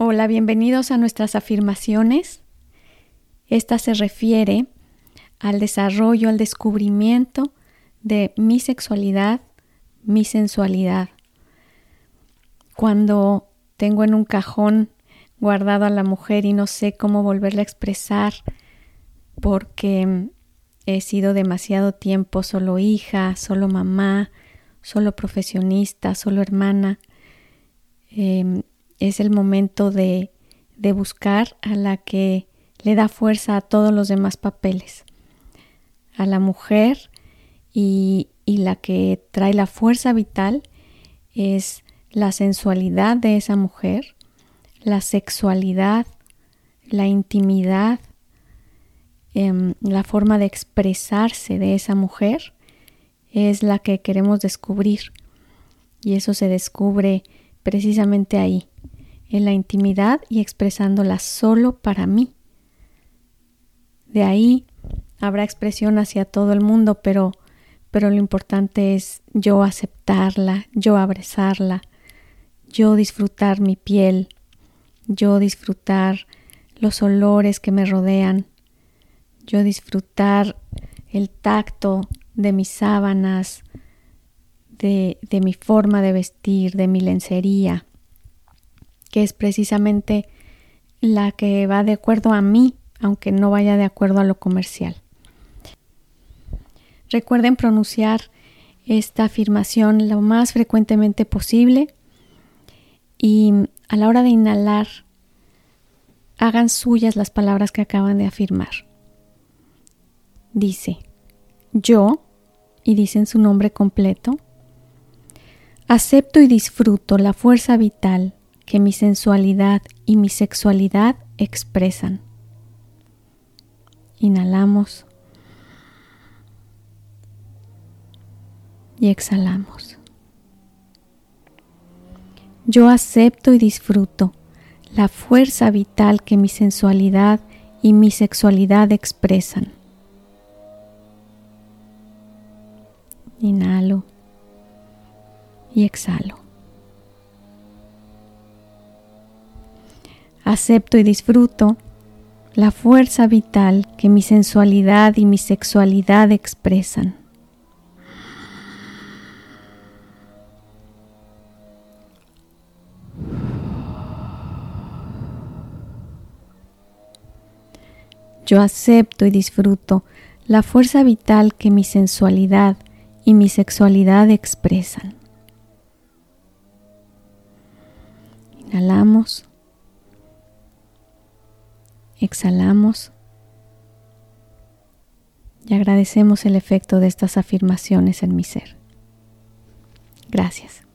Hola, bienvenidos a nuestras afirmaciones. Esta se refiere al desarrollo, al descubrimiento de mi sexualidad, mi sensualidad. Cuando tengo en un cajón guardado a la mujer y no sé cómo volverla a expresar porque he sido demasiado tiempo solo hija, solo mamá, solo profesionista, solo hermana. Em, es el momento de, de buscar a la que le da fuerza a todos los demás papeles, a la mujer y, y la que trae la fuerza vital es la sensualidad de esa mujer, la sexualidad, la intimidad, em, la forma de expresarse de esa mujer es la que queremos descubrir. Y eso se descubre precisamente ahí, en la intimidad y expresándola solo para mí. De ahí habrá expresión hacia todo el mundo, pero, pero lo importante es yo aceptarla, yo abrazarla, yo disfrutar mi piel, yo disfrutar los olores que me rodean, yo disfrutar el tacto de mis sábanas, de, de, mi forma de vestir, de mi lencería, que es precisamente la que va de acuerdo a mí, aunque no vaya de acuerdo a lo comercial. Recuerden pronunciar esta afirmación lo más frecuentemente posible y a la hora de inhalar, hagan suyas las palabras que acaban de afirmar. Dice, yo, y dicen su nombre completo, acepto y disfruto la fuerza vital que mi sensualidad y mi sexualidad expresan. Inhalamos y exhalamos. Yo acepto y disfruto la fuerza vital que mi sensualidad y mi sexualidad expresan. Inhalo y exhalo. Acepto y disfruto la fuerza vital que mi sensualidad y mi sexualidad expresan. Yo acepto y disfruto la fuerza vital que mi sensualidad y mi sexualidad expresan. Inhalamos. Exhalamos. Y agradecemos el efecto de estas afirmaciones en mi ser. Gracias.